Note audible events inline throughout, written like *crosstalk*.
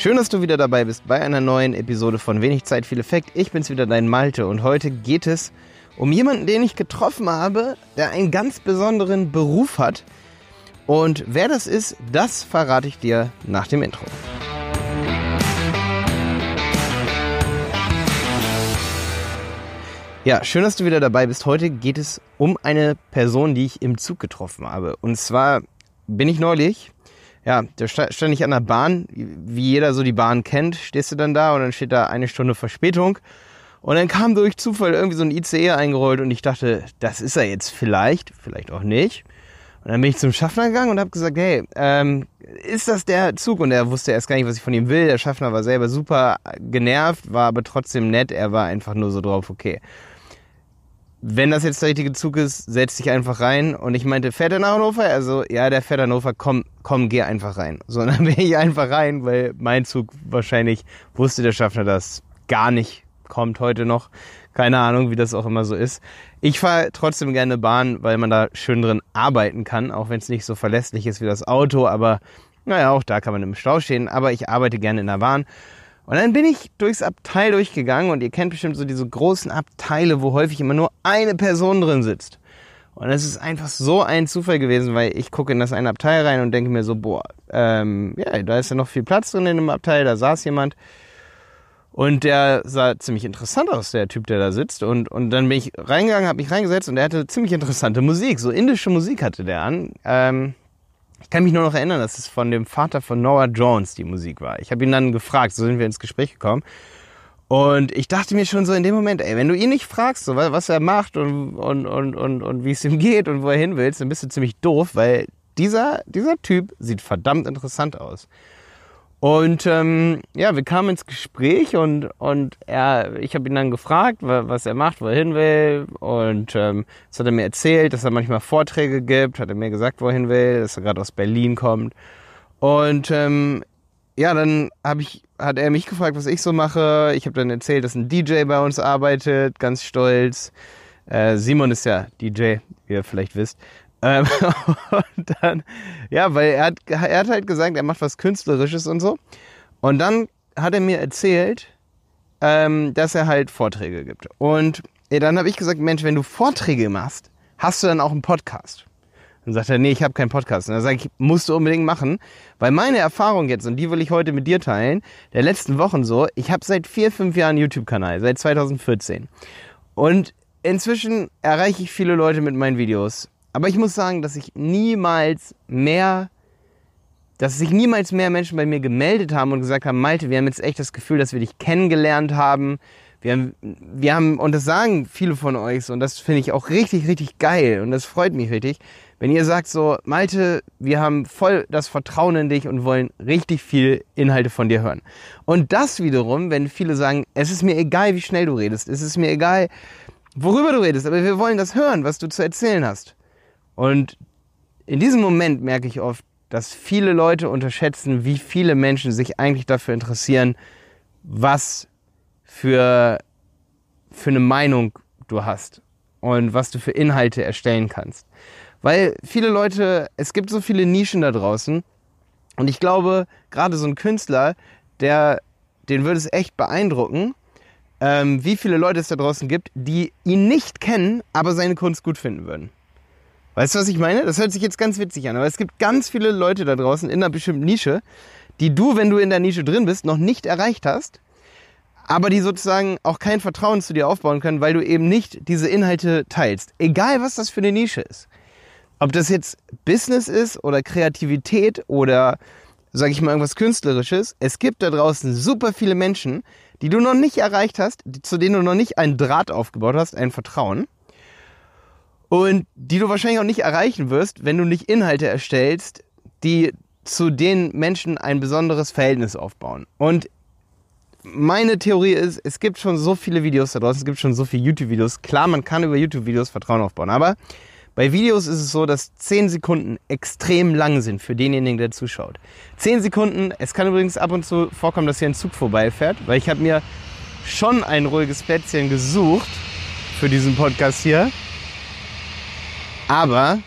Schön, dass du wieder dabei bist bei einer neuen Episode von Wenig Zeit, viel Effekt. Ich bin's wieder, dein Malte, und heute geht es um jemanden, den ich getroffen habe, der einen ganz besonderen Beruf hat. Und wer das ist, das verrate ich dir nach dem Intro. Ja, schön, dass du wieder dabei bist. Heute geht es um eine Person, die ich im Zug getroffen habe. Und zwar bin ich neulich, ja, da stand ich an der Bahn, wie jeder so die Bahn kennt, stehst du dann da und dann steht da eine Stunde Verspätung. Und dann kam durch Zufall irgendwie so ein ICE eingerollt und ich dachte, das ist er jetzt vielleicht, vielleicht auch nicht. Und dann bin ich zum Schaffner gegangen und habe gesagt, hey, ähm, ist das der Zug? Und er wusste erst gar nicht, was ich von ihm will. Der Schaffner war selber super genervt, war aber trotzdem nett. Er war einfach nur so drauf, okay wenn das jetzt der richtige Zug ist, setz dich einfach rein. Und ich meinte, fährt er nach Hannover? Also, ja, der fährt Hannover, komm, komm, geh einfach rein. So, und dann *laughs* bin ich einfach rein, weil mein Zug wahrscheinlich wusste der Schaffner das gar nicht kommt heute noch. Keine Ahnung, wie das auch immer so ist. Ich fahre trotzdem gerne Bahn, weil man da schön drin arbeiten kann, auch wenn es nicht so verlässlich ist wie das Auto. Aber naja, auch da kann man im Stau stehen. Aber ich arbeite gerne in der Bahn. Und dann bin ich durchs Abteil durchgegangen und ihr kennt bestimmt so diese großen Abteile, wo häufig immer nur eine Person drin sitzt. Und es ist einfach so ein Zufall gewesen, weil ich gucke in das eine Abteil rein und denke mir so, boah, ähm, ja, da ist ja noch viel Platz drin in dem Abteil, da saß jemand. Und der sah ziemlich interessant aus, der Typ, der da sitzt. Und, und dann bin ich reingegangen, habe mich reingesetzt und der hatte ziemlich interessante Musik. So indische Musik hatte der an. Ähm, ich kann mich nur noch erinnern, dass es von dem Vater von Noah Jones die Musik war. Ich habe ihn dann gefragt, so sind wir ins Gespräch gekommen. Und ich dachte mir schon so in dem Moment, ey, wenn du ihn nicht fragst, so, was er macht und, und, und, und, und wie es ihm geht und wo er hin willst, dann bist du ziemlich doof, weil dieser, dieser Typ sieht verdammt interessant aus. Und ähm, ja, wir kamen ins Gespräch und, und er, ich habe ihn dann gefragt, was er macht, wo er hin will. Und ähm, das hat er mir erzählt, dass er manchmal Vorträge gibt, hat er mir gesagt, wo er hin will, dass er gerade aus Berlin kommt. Und ähm, ja, dann hab ich, hat er mich gefragt, was ich so mache. Ich habe dann erzählt, dass ein DJ bei uns arbeitet, ganz stolz. Äh, Simon ist ja DJ, wie ihr vielleicht wisst. Ähm, *laughs* und dann, ja, weil er hat, er hat halt gesagt, er macht was Künstlerisches und so. Und dann hat er mir erzählt, ähm, dass er halt Vorträge gibt. Und dann habe ich gesagt, Mensch, wenn du Vorträge machst, hast du dann auch einen Podcast? Dann sagt er, nee, ich habe keinen Podcast. Und dann sage ich, musst du unbedingt machen, weil meine Erfahrung jetzt, und die will ich heute mit dir teilen, der letzten Wochen so, ich habe seit vier, fünf Jahren einen YouTube-Kanal, seit 2014. Und inzwischen erreiche ich viele Leute mit meinen Videos. Aber ich muss sagen, dass ich niemals mehr, dass sich niemals mehr Menschen bei mir gemeldet haben und gesagt haben, Malte, wir haben jetzt echt das Gefühl, dass wir dich kennengelernt haben. Wir haben, wir haben, und das sagen viele von euch so, und das finde ich auch richtig, richtig geil und das freut mich richtig, wenn ihr sagt so, Malte, wir haben voll das Vertrauen in dich und wollen richtig viel Inhalte von dir hören. Und das wiederum, wenn viele sagen, es ist mir egal, wie schnell du redest, es ist mir egal, worüber du redest, aber wir wollen das hören, was du zu erzählen hast. Und in diesem Moment merke ich oft, dass viele Leute unterschätzen, wie viele Menschen sich eigentlich dafür interessieren, was für, für eine Meinung du hast und was du für Inhalte erstellen kannst. Weil viele Leute, es gibt so viele Nischen da draußen und ich glaube, gerade so ein Künstler, der, den würde es echt beeindrucken, ähm, wie viele Leute es da draußen gibt, die ihn nicht kennen, aber seine Kunst gut finden würden. Weißt du, was ich meine? Das hört sich jetzt ganz witzig an, aber es gibt ganz viele Leute da draußen in einer bestimmten Nische, die du, wenn du in der Nische drin bist, noch nicht erreicht hast, aber die sozusagen auch kein Vertrauen zu dir aufbauen können, weil du eben nicht diese Inhalte teilst. Egal, was das für eine Nische ist. Ob das jetzt Business ist oder Kreativität oder, sag ich mal, irgendwas Künstlerisches. Es gibt da draußen super viele Menschen, die du noch nicht erreicht hast, zu denen du noch nicht einen Draht aufgebaut hast, ein Vertrauen und die du wahrscheinlich auch nicht erreichen wirst, wenn du nicht Inhalte erstellst, die zu den Menschen ein besonderes Verhältnis aufbauen. Und meine Theorie ist, es gibt schon so viele Videos da draußen, es gibt schon so viele YouTube-Videos. Klar, man kann über YouTube-Videos Vertrauen aufbauen, aber bei Videos ist es so, dass 10 Sekunden extrem lang sind für denjenigen, der zuschaut. 10 Sekunden, es kann übrigens ab und zu vorkommen, dass hier ein Zug vorbeifährt, weil ich habe mir schon ein ruhiges Plätzchen gesucht für diesen Podcast hier aber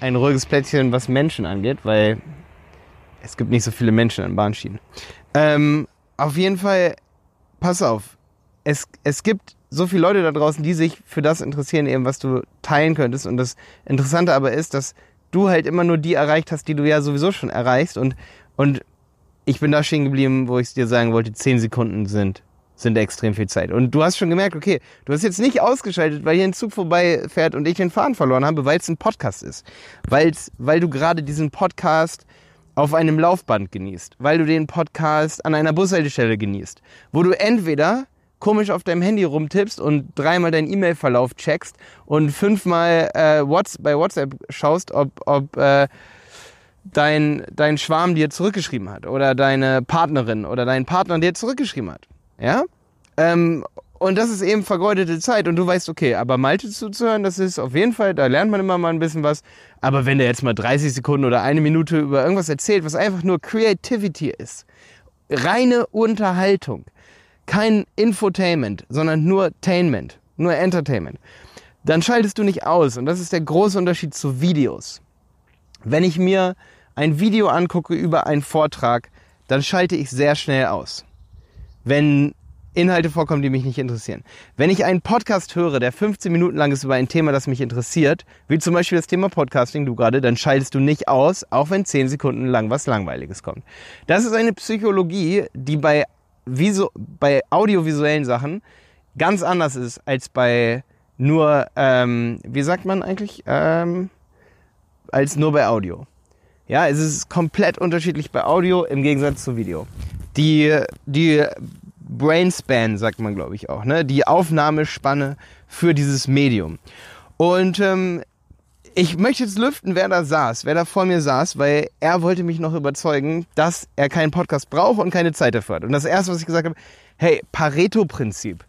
ein ruhiges Plätzchen, was Menschen angeht, weil es gibt nicht so viele Menschen an Bahnschienen. Ähm, auf jeden Fall, pass auf. Es, es gibt so viele Leute da draußen, die sich für das interessieren, eben was du teilen könntest. Und das Interessante aber ist, dass du halt immer nur die erreicht hast, die du ja sowieso schon erreichst. Und, und ich bin da stehen geblieben, wo ich es dir sagen wollte, zehn Sekunden sind sind extrem viel Zeit. Und du hast schon gemerkt, okay, du hast jetzt nicht ausgeschaltet, weil hier ein Zug vorbeifährt und ich den Faden verloren habe, weil es ein Podcast ist. Weil's, weil du gerade diesen Podcast auf einem Laufband genießt, weil du den Podcast an einer Bushaltestelle genießt, wo du entweder komisch auf deinem Handy rumtippst und dreimal deinen E-Mail-Verlauf checkst und fünfmal äh, What's, bei WhatsApp schaust, ob, ob äh, dein, dein Schwarm dir zurückgeschrieben hat oder deine Partnerin oder dein Partner dir zurückgeschrieben hat. Ja? Ähm, und das ist eben vergeudete Zeit. Und du weißt, okay, aber Malte zuzuhören, das ist auf jeden Fall, da lernt man immer mal ein bisschen was. Aber wenn der jetzt mal 30 Sekunden oder eine Minute über irgendwas erzählt, was einfach nur Creativity ist, reine Unterhaltung, kein Infotainment, sondern nur Tainment, nur Entertainment, dann schaltest du nicht aus. Und das ist der große Unterschied zu Videos. Wenn ich mir ein Video angucke über einen Vortrag, dann schalte ich sehr schnell aus wenn Inhalte vorkommen, die mich nicht interessieren. Wenn ich einen Podcast höre, der 15 Minuten lang ist über ein Thema, das mich interessiert, wie zum Beispiel das Thema Podcasting, du gerade, dann schaltest du nicht aus, auch wenn 10 Sekunden lang was Langweiliges kommt. Das ist eine Psychologie, die bei, Visu bei audiovisuellen Sachen ganz anders ist als bei nur, ähm, wie sagt man eigentlich, ähm, als nur bei Audio. Ja, es ist komplett unterschiedlich bei Audio im Gegensatz zu Video die, die Brainspan, sagt man glaube ich auch, ne? die Aufnahmespanne für dieses Medium. Und ähm, ich möchte jetzt lüften, wer da saß, wer da vor mir saß, weil er wollte mich noch überzeugen, dass er keinen Podcast braucht und keine Zeit dafür hat. Und das Erste, was ich gesagt habe, hey, Pareto-Prinzip.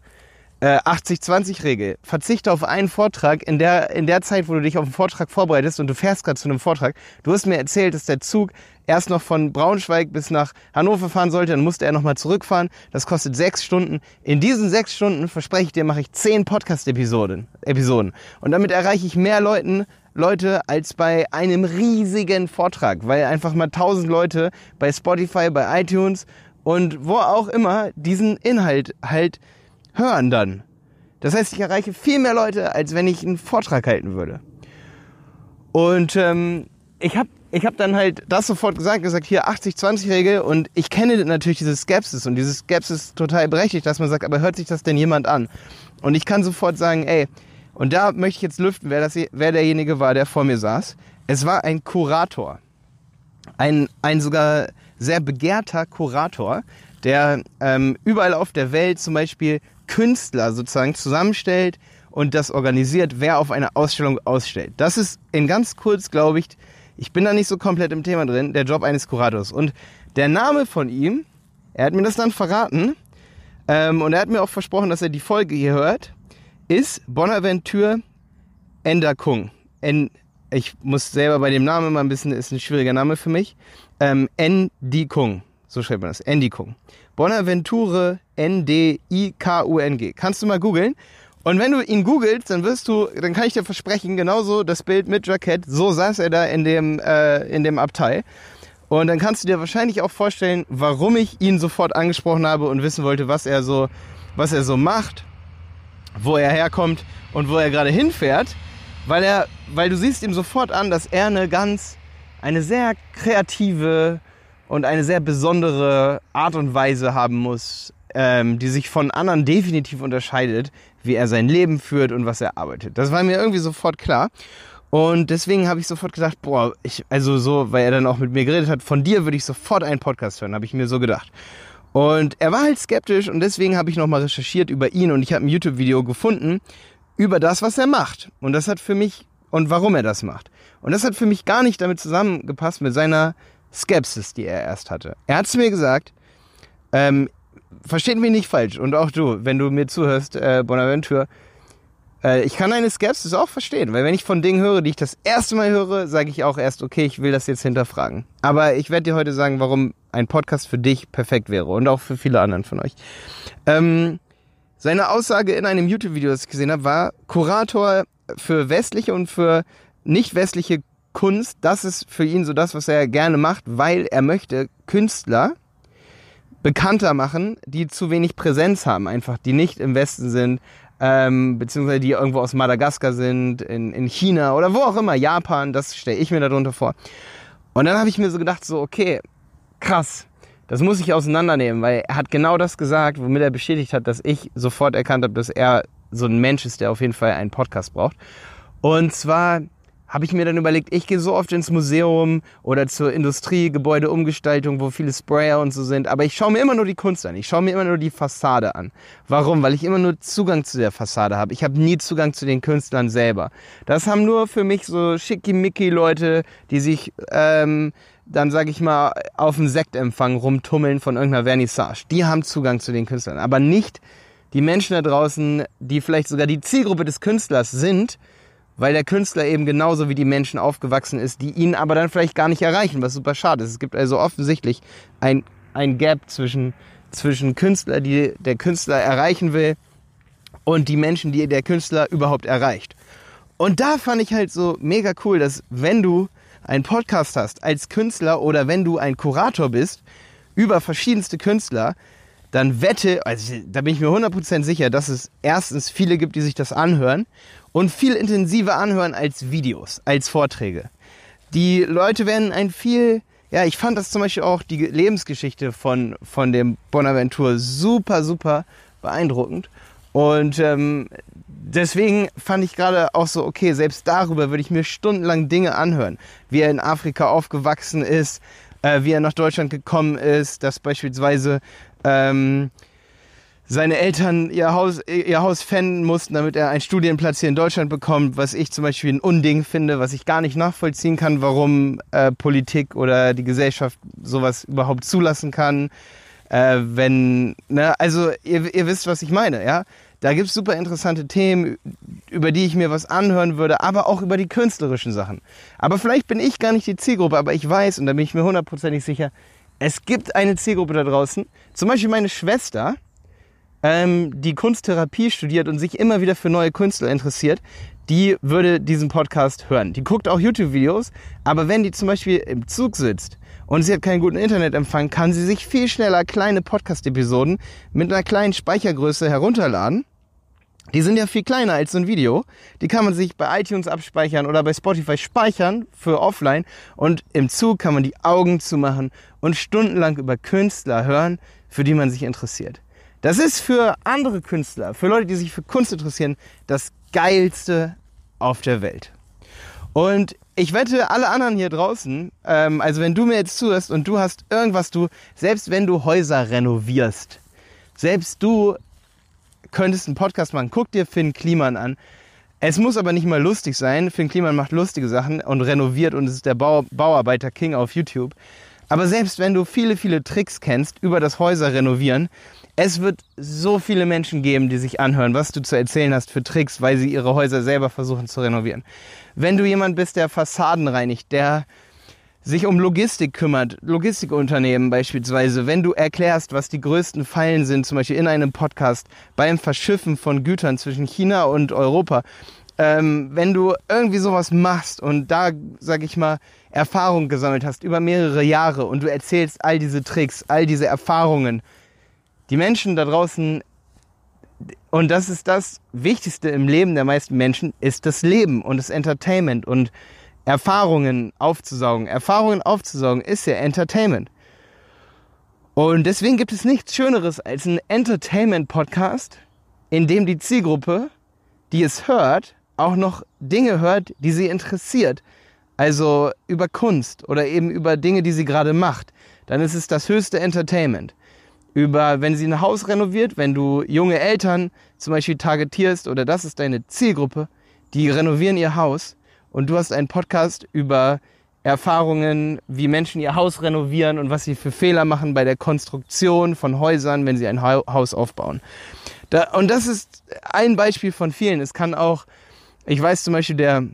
80-20-Regel. Äh, Verzichte auf einen Vortrag in der, in der Zeit, wo du dich auf einen Vortrag vorbereitest und du fährst gerade zu einem Vortrag. Du hast mir erzählt, dass der Zug erst noch von Braunschweig bis nach Hannover fahren sollte, dann musste er nochmal zurückfahren. Das kostet sechs Stunden. In diesen sechs Stunden, verspreche ich dir, mache ich zehn Podcast-Episoden. Episoden. Und damit erreiche ich mehr Leuten, Leute als bei einem riesigen Vortrag, weil einfach mal tausend Leute bei Spotify, bei iTunes und wo auch immer diesen Inhalt halt hören dann. Das heißt, ich erreiche viel mehr Leute, als wenn ich einen Vortrag halten würde. Und ähm, ich habe ich hab dann halt das sofort gesagt, gesagt, hier 80-20-Regel und ich kenne natürlich diese Skepsis und diese Skepsis ist total berechtigt, dass man sagt, aber hört sich das denn jemand an? Und ich kann sofort sagen, ey, und da möchte ich jetzt lüften, wer, das, wer derjenige war, der vor mir saß. Es war ein Kurator. Ein, ein sogar sehr begehrter Kurator, der ähm, überall auf der Welt zum Beispiel Künstler sozusagen zusammenstellt und das organisiert, wer auf einer Ausstellung ausstellt. Das ist in ganz kurz, glaube ich, ich bin da nicht so komplett im Thema drin, der Job eines Kurators. Und der Name von ihm, er hat mir das dann verraten ähm, und er hat mir auch versprochen, dass er die Folge hier hört, ist Bonaventure Endakung. En, ich muss selber bei dem Namen mal ein bisschen, ist ein schwieriger Name für mich. Ähm, Ndikung, so schreibt man das, Endikung. Bonaventure N-D-I-K-U-N-G. Kannst du mal googeln. Und wenn du ihn googelst, dann wirst du, dann kann ich dir versprechen, genauso das Bild mit Jackett, so saß er da in dem, äh, in dem Abteil. Und dann kannst du dir wahrscheinlich auch vorstellen, warum ich ihn sofort angesprochen habe und wissen wollte, was er so, was er so macht, wo er herkommt und wo er gerade hinfährt. Weil er, weil du siehst ihm sofort an, dass er eine ganz, eine sehr kreative, und eine sehr besondere Art und Weise haben muss, ähm, die sich von anderen definitiv unterscheidet, wie er sein Leben führt und was er arbeitet. Das war mir irgendwie sofort klar. Und deswegen habe ich sofort gedacht, boah, ich, also so, weil er dann auch mit mir geredet hat, von dir würde ich sofort einen Podcast hören, habe ich mir so gedacht. Und er war halt skeptisch und deswegen habe ich nochmal recherchiert über ihn und ich habe ein YouTube-Video gefunden über das, was er macht. Und das hat für mich und warum er das macht. Und das hat für mich gar nicht damit zusammengepasst mit seiner Skepsis, die er erst hatte. Er hat zu mir gesagt, ähm, versteht mich nicht falsch und auch du, wenn du mir zuhörst, äh, Bonaventure, äh, ich kann deine Skepsis auch verstehen, weil wenn ich von Dingen höre, die ich das erste Mal höre, sage ich auch erst, okay, ich will das jetzt hinterfragen. Aber ich werde dir heute sagen, warum ein Podcast für dich perfekt wäre und auch für viele anderen von euch. Ähm, seine Aussage in einem YouTube-Video, das ich gesehen habe, war Kurator für westliche und für nicht westliche Kunst, das ist für ihn so das, was er gerne macht, weil er möchte Künstler bekannter machen, die zu wenig Präsenz haben, einfach, die nicht im Westen sind, ähm, beziehungsweise die irgendwo aus Madagaskar sind, in, in China oder wo auch immer, Japan, das stelle ich mir darunter vor. Und dann habe ich mir so gedacht, so, okay, krass, das muss ich auseinandernehmen, weil er hat genau das gesagt, womit er bestätigt hat, dass ich sofort erkannt habe, dass er so ein Mensch ist, der auf jeden Fall einen Podcast braucht. Und zwar habe ich mir dann überlegt, ich gehe so oft ins Museum oder zur Industriegebäudeumgestaltung, wo viele Sprayer und so sind, aber ich schaue mir immer nur die Kunst an. Ich schaue mir immer nur die Fassade an. Warum? Weil ich immer nur Zugang zu der Fassade habe. Ich habe nie Zugang zu den Künstlern selber. Das haben nur für mich so schickimicki Leute, die sich ähm, dann sage ich mal auf dem Sektempfang rumtummeln von irgendeiner Vernissage. Die haben Zugang zu den Künstlern, aber nicht die Menschen da draußen, die vielleicht sogar die Zielgruppe des Künstlers sind, weil der Künstler eben genauso wie die Menschen aufgewachsen ist, die ihn aber dann vielleicht gar nicht erreichen, was super schade ist. Es gibt also offensichtlich ein, ein Gap zwischen, zwischen Künstler, die der Künstler erreichen will, und die Menschen, die der Künstler überhaupt erreicht. Und da fand ich halt so mega cool, dass wenn du einen Podcast hast als Künstler oder wenn du ein Kurator bist über verschiedenste Künstler, dann wette, also da bin ich mir 100% sicher, dass es erstens viele gibt, die sich das anhören und viel intensiver anhören als Videos, als Vorträge. Die Leute werden ein viel, ja, ich fand das zum Beispiel auch die Lebensgeschichte von, von dem Bonaventure super, super beeindruckend. Und ähm, deswegen fand ich gerade auch so, okay, selbst darüber würde ich mir stundenlang Dinge anhören. Wie er in Afrika aufgewachsen ist, äh, wie er nach Deutschland gekommen ist, dass beispielsweise ähm, seine Eltern ihr Haus, ihr Haus fänden mussten, damit er einen Studienplatz hier in Deutschland bekommt, was ich zum Beispiel ein Unding finde, was ich gar nicht nachvollziehen kann, warum äh, Politik oder die Gesellschaft sowas überhaupt zulassen kann. Äh, wenn, ne, also ihr, ihr wisst, was ich meine, ja. Da gibt's super interessante Themen, über die ich mir was anhören würde, aber auch über die künstlerischen Sachen. Aber vielleicht bin ich gar nicht die Zielgruppe, aber ich weiß, und da bin ich mir hundertprozentig sicher, es gibt eine Zielgruppe da draußen. Zum Beispiel meine Schwester, ähm, die Kunsttherapie studiert und sich immer wieder für neue Künstler interessiert, die würde diesen Podcast hören. Die guckt auch YouTube-Videos, aber wenn die zum Beispiel im Zug sitzt und sie hat keinen guten Internetempfang, kann sie sich viel schneller kleine Podcast-Episoden mit einer kleinen Speichergröße herunterladen. Die sind ja viel kleiner als so ein Video. Die kann man sich bei iTunes abspeichern oder bei Spotify speichern für offline. Und im Zug kann man die Augen zumachen und stundenlang über Künstler hören, für die man sich interessiert. Das ist für andere Künstler, für Leute, die sich für Kunst interessieren, das geilste auf der Welt. Und ich wette, alle anderen hier draußen, ähm, also wenn du mir jetzt zuhörst und du hast irgendwas, du, selbst wenn du Häuser renovierst, selbst du könntest einen Podcast machen, guck dir Finn Kliman an. Es muss aber nicht mal lustig sein. Finn Kliman macht lustige Sachen und renoviert und ist der Bau Bauarbeiter King auf YouTube. Aber selbst wenn du viele, viele Tricks kennst über das Häuser renovieren, es wird so viele Menschen geben, die sich anhören, was du zu erzählen hast für Tricks, weil sie ihre Häuser selber versuchen zu renovieren. Wenn du jemand bist, der Fassaden reinigt, der sich um Logistik kümmert, Logistikunternehmen beispielsweise, wenn du erklärst, was die größten Fallen sind, zum Beispiel in einem Podcast beim Verschiffen von Gütern zwischen China und Europa, ähm, wenn du irgendwie sowas machst und da, sag ich mal, Erfahrung gesammelt hast über mehrere Jahre und du erzählst all diese Tricks, all diese Erfahrungen, die Menschen da draußen und das ist das Wichtigste im Leben der meisten Menschen, ist das Leben und das Entertainment und Erfahrungen aufzusaugen. Erfahrungen aufzusaugen ist ja Entertainment. Und deswegen gibt es nichts Schöneres als ein Entertainment-Podcast, in dem die Zielgruppe, die es hört, auch noch Dinge hört, die sie interessiert. Also über Kunst oder eben über Dinge, die sie gerade macht. Dann ist es das höchste Entertainment über, wenn sie ein Haus renoviert, wenn du junge Eltern zum Beispiel targetierst oder das ist deine Zielgruppe, die renovieren ihr Haus und du hast einen Podcast über Erfahrungen, wie Menschen ihr Haus renovieren und was sie für Fehler machen bei der Konstruktion von Häusern, wenn sie ein Haus aufbauen. Da, und das ist ein Beispiel von vielen. Es kann auch, ich weiß zum Beispiel, der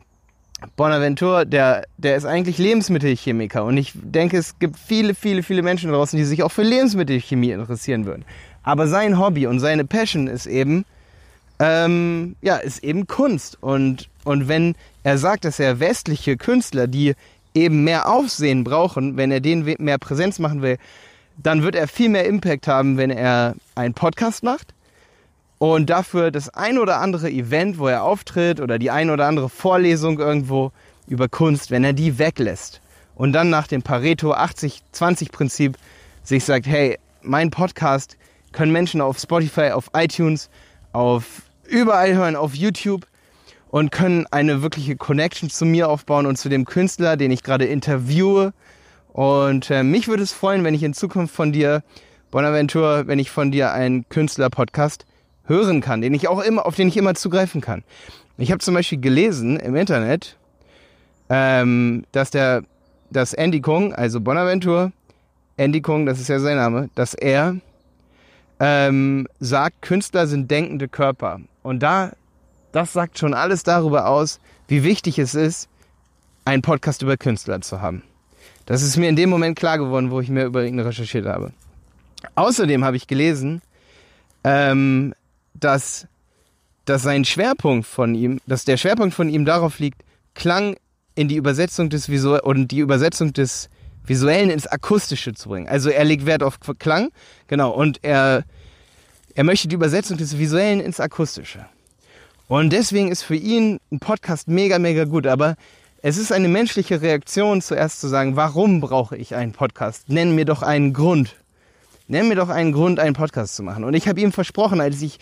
Bonaventure, der, der ist eigentlich Lebensmittelchemiker und ich denke, es gibt viele, viele, viele Menschen draußen, die sich auch für Lebensmittelchemie interessieren würden. Aber sein Hobby und seine Passion ist eben, ähm, ja, ist eben Kunst. Und, und wenn er sagt, dass er westliche Künstler, die eben mehr Aufsehen brauchen, wenn er denen mehr Präsenz machen will, dann wird er viel mehr Impact haben, wenn er einen Podcast macht und dafür das ein oder andere Event, wo er auftritt oder die ein oder andere Vorlesung irgendwo über Kunst, wenn er die weglässt und dann nach dem Pareto 80-20-Prinzip sich sagt, hey, mein Podcast können Menschen auf Spotify, auf iTunes, auf überall hören, auf YouTube und können eine wirkliche Connection zu mir aufbauen und zu dem Künstler, den ich gerade interviewe. Und äh, mich würde es freuen, wenn ich in Zukunft von dir, Bonaventure, wenn ich von dir einen Künstler-Podcast hören kann, den ich auch immer, auf den ich immer zugreifen kann. Ich habe zum Beispiel gelesen im Internet, ähm, dass der, dass Andy Kung, also Bonaventure, Andy Kung, das ist ja sein Name, dass er ähm, sagt, Künstler sind denkende Körper. Und da, das sagt schon alles darüber aus, wie wichtig es ist, einen Podcast über Künstler zu haben. Das ist mir in dem Moment klar geworden, wo ich mehr über ihn recherchiert habe. Außerdem habe ich gelesen, ähm, dass, dass sein Schwerpunkt von ihm, dass der Schwerpunkt von ihm darauf liegt, Klang in die Übersetzung des Visuell und die Übersetzung des Visuellen ins Akustische zu bringen. Also er legt Wert auf Klang, genau, und er, er möchte die Übersetzung des Visuellen ins Akustische. Und deswegen ist für ihn ein Podcast mega, mega gut. Aber es ist eine menschliche Reaktion, zuerst zu sagen, warum brauche ich einen Podcast? Nenn mir doch einen Grund. Nenn mir doch einen Grund, einen Podcast zu machen. Und ich habe ihm versprochen, als ich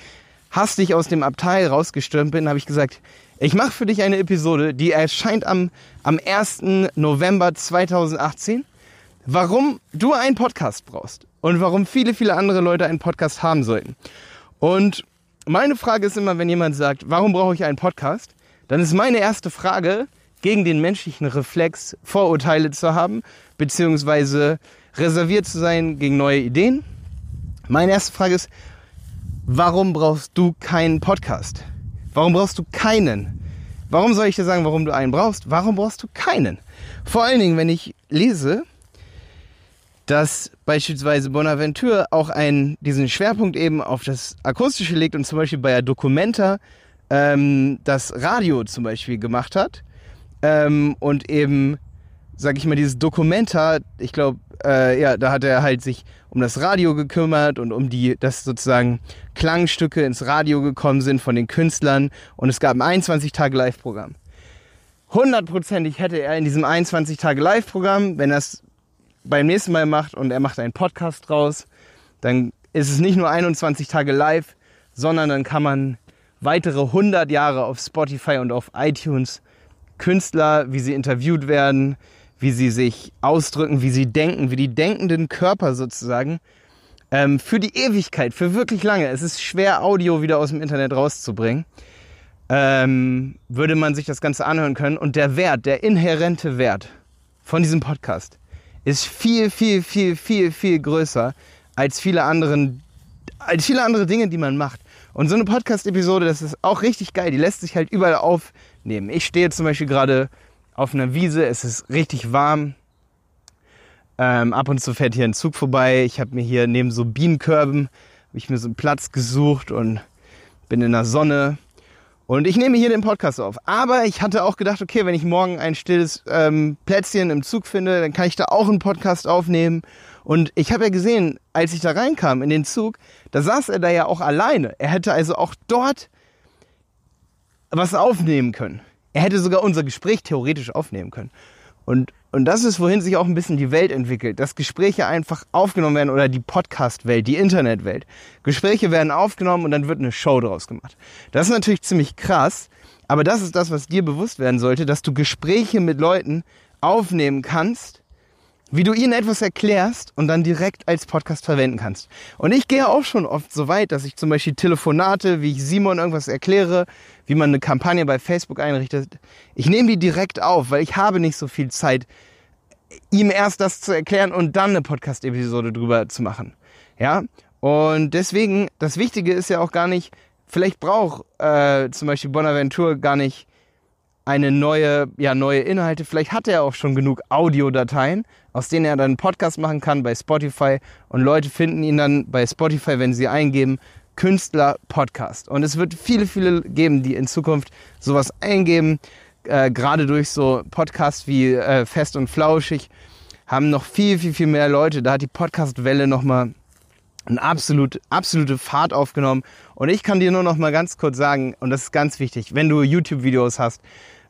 hastig aus dem Abteil rausgestürmt bin, habe ich gesagt, ich mache für dich eine Episode, die erscheint am, am 1. November 2018 warum du einen Podcast brauchst und warum viele, viele andere Leute einen Podcast haben sollten. Und meine Frage ist immer, wenn jemand sagt, warum brauche ich einen Podcast, dann ist meine erste Frage, gegen den menschlichen Reflex Vorurteile zu haben, beziehungsweise reserviert zu sein gegen neue Ideen. Meine erste Frage ist, warum brauchst du keinen Podcast? Warum brauchst du keinen? Warum soll ich dir sagen, warum du einen brauchst? Warum brauchst du keinen? Vor allen Dingen, wenn ich lese, dass beispielsweise Bonaventure auch einen, diesen Schwerpunkt eben auf das Akustische legt und zum Beispiel bei der Documenta ähm, das Radio zum Beispiel gemacht hat ähm, und eben, sag ich mal, dieses Documenta, ich glaube, äh, ja, da hat er halt sich um das Radio gekümmert und um die, dass sozusagen Klangstücke ins Radio gekommen sind von den Künstlern und es gab ein 21 Tage Live-Programm. Hundertprozentig hätte er in diesem 21 Tage Live-Programm, wenn das beim nächsten Mal macht und er macht einen Podcast draus, dann ist es nicht nur 21 Tage live, sondern dann kann man weitere 100 Jahre auf Spotify und auf iTunes Künstler, wie sie interviewt werden, wie sie sich ausdrücken, wie sie denken, wie die denkenden Körper sozusagen, ähm, für die Ewigkeit, für wirklich lange. Es ist schwer, Audio wieder aus dem Internet rauszubringen. Ähm, würde man sich das Ganze anhören können. Und der Wert, der inhärente Wert von diesem Podcast ist viel, viel, viel, viel, viel größer als viele anderen, als viele andere Dinge, die man macht. Und so eine Podcast-Episode, das ist auch richtig geil. Die lässt sich halt überall aufnehmen. Ich stehe zum Beispiel gerade auf einer Wiese, es ist richtig warm. Ähm, ab und zu fährt hier ein Zug vorbei. Ich habe mir hier neben so Bienenkörben, ich mir so einen Platz gesucht und bin in der Sonne. Und ich nehme hier den Podcast auf. Aber ich hatte auch gedacht, okay, wenn ich morgen ein stilles ähm, Plätzchen im Zug finde, dann kann ich da auch einen Podcast aufnehmen. Und ich habe ja gesehen, als ich da reinkam in den Zug, da saß er da ja auch alleine. Er hätte also auch dort was aufnehmen können. Er hätte sogar unser Gespräch theoretisch aufnehmen können. Und, und das ist, wohin sich auch ein bisschen die Welt entwickelt, dass Gespräche einfach aufgenommen werden oder die Podcast-Welt, die Internetwelt. Gespräche werden aufgenommen und dann wird eine Show draus gemacht. Das ist natürlich ziemlich krass, aber das ist das, was dir bewusst werden sollte, dass du Gespräche mit Leuten aufnehmen kannst, wie du ihnen etwas erklärst und dann direkt als Podcast verwenden kannst. Und ich gehe auch schon oft so weit, dass ich zum Beispiel Telefonate, wie ich Simon irgendwas erkläre, wie man eine Kampagne bei Facebook einrichtet, ich nehme die direkt auf, weil ich habe nicht so viel Zeit, ihm erst das zu erklären und dann eine Podcast-Episode drüber zu machen. Ja, und deswegen, das Wichtige ist ja auch gar nicht, vielleicht braucht äh, zum Beispiel Bonaventure gar nicht eine neue, ja, neue Inhalte. Vielleicht hat er auch schon genug Audiodateien, aus denen er dann einen Podcast machen kann bei Spotify. Und Leute finden ihn dann bei Spotify, wenn sie eingeben, Künstler Podcast. Und es wird viele, viele geben, die in Zukunft sowas eingeben. Äh, Gerade durch so Podcasts wie äh, Fest und Flauschig haben noch viel, viel, viel mehr Leute. Da hat die Podcast-Welle nochmal eine absolute, absolute Fahrt aufgenommen. Und ich kann dir nur noch mal ganz kurz sagen, und das ist ganz wichtig, wenn du YouTube-Videos hast,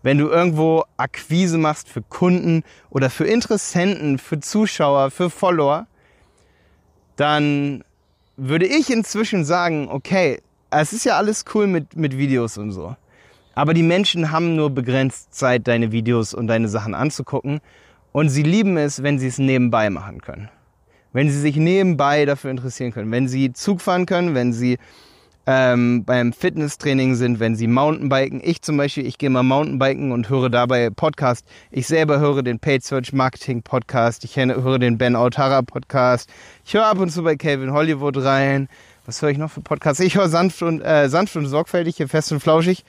wenn du irgendwo Akquise machst für Kunden oder für Interessenten, für Zuschauer, für Follower, dann würde ich inzwischen sagen, okay, es ist ja alles cool mit, mit Videos und so. Aber die Menschen haben nur begrenzt Zeit, deine Videos und deine Sachen anzugucken. Und sie lieben es, wenn sie es nebenbei machen können. Wenn sie sich nebenbei dafür interessieren können. Wenn sie Zug fahren können, wenn sie ähm, beim Fitnesstraining sind, wenn sie Mountainbiken. Ich zum Beispiel, ich gehe mal Mountainbiken und höre dabei Podcast. Ich selber höre den Paid Search Marketing Podcast. Ich höre den Ben Autara Podcast. Ich höre ab und zu bei Calvin Hollywood rein. Was höre ich noch für Podcasts? Ich höre sanft und, äh, sanft und sorgfältig, hier fest und flauschig.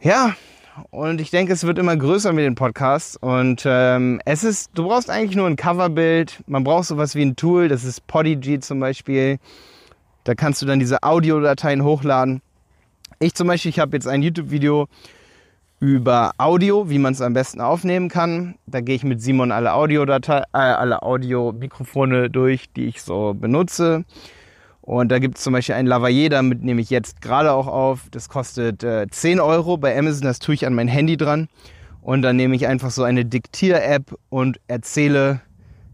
Ja, und ich denke, es wird immer größer mit den Podcasts. Und ähm, es ist, du brauchst eigentlich nur ein Coverbild. Man braucht sowas wie ein Tool, das ist Podigy zum Beispiel. Da kannst du dann diese Audiodateien hochladen. Ich zum Beispiel, ich habe jetzt ein YouTube-Video über Audio, wie man es am besten aufnehmen kann. Da gehe ich mit Simon alle Audiodatei, äh, alle Audio-Mikrofone durch, die ich so benutze. Und da gibt es zum Beispiel ein Lavalier, damit nehme ich jetzt gerade auch auf. Das kostet äh, 10 Euro bei Amazon, das tue ich an mein Handy dran. Und dann nehme ich einfach so eine Diktier-App und erzähle,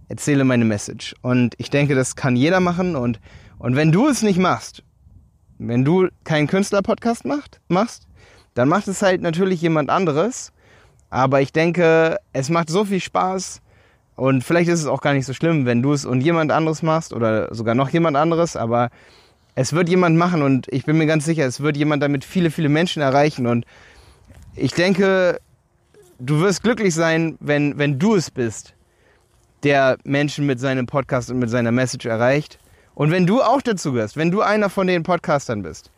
erzähle meine Message. Und ich denke, das kann jeder machen. Und und wenn du es nicht machst, wenn du keinen Künstler-Podcast macht, machst, dann macht es halt natürlich jemand anderes. Aber ich denke, es macht so viel Spaß und vielleicht ist es auch gar nicht so schlimm, wenn du es und jemand anderes machst oder sogar noch jemand anderes, aber es wird jemand machen und ich bin mir ganz sicher, es wird jemand damit viele, viele Menschen erreichen und ich denke, du wirst glücklich sein, wenn, wenn du es bist, der Menschen mit seinem Podcast und mit seiner Message erreicht. Und wenn du auch dazu gehörst, wenn du einer von den Podcastern bist,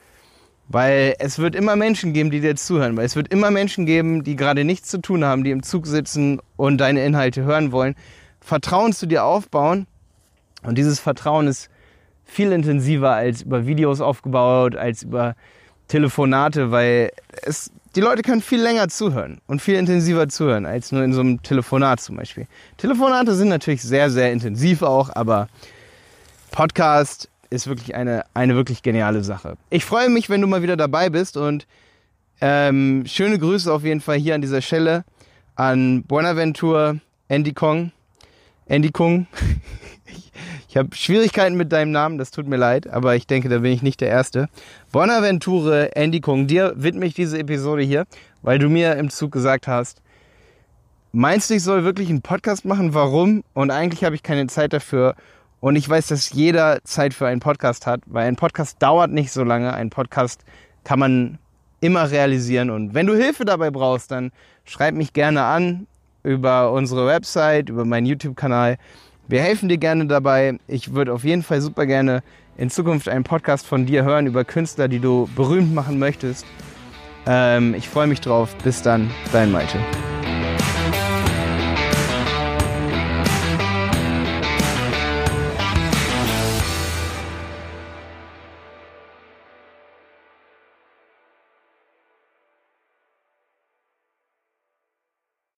weil es wird immer Menschen geben, die dir zuhören, weil es wird immer Menschen geben, die gerade nichts zu tun haben, die im Zug sitzen und deine Inhalte hören wollen, Vertrauen zu dir aufbauen. Und dieses Vertrauen ist viel intensiver als über Videos aufgebaut, als über Telefonate, weil es, die Leute können viel länger zuhören und viel intensiver zuhören als nur in so einem Telefonat zum Beispiel. Telefonate sind natürlich sehr, sehr intensiv auch, aber Podcast ist wirklich eine, eine wirklich geniale Sache. Ich freue mich, wenn du mal wieder dabei bist und ähm, schöne Grüße auf jeden Fall hier an dieser Stelle an Buenaventure Andy Kong. Andy Kong. ich *laughs* ich habe Schwierigkeiten mit deinem Namen, das tut mir leid, aber ich denke, da bin ich nicht der Erste. Bonaventure Andy Kong, dir widme ich diese Episode hier, weil du mir im Zug gesagt hast, meinst du, ich soll wirklich einen Podcast machen? Warum? Und eigentlich habe ich keine Zeit dafür. Und ich weiß, dass jeder Zeit für einen Podcast hat, weil ein Podcast dauert nicht so lange. Ein Podcast kann man immer realisieren. Und wenn du Hilfe dabei brauchst, dann schreib mich gerne an über unsere Website, über meinen YouTube-Kanal. Wir helfen dir gerne dabei. Ich würde auf jeden Fall super gerne in Zukunft einen Podcast von dir hören über Künstler, die du berühmt machen möchtest. Ähm, ich freue mich drauf. Bis dann, dein Malte.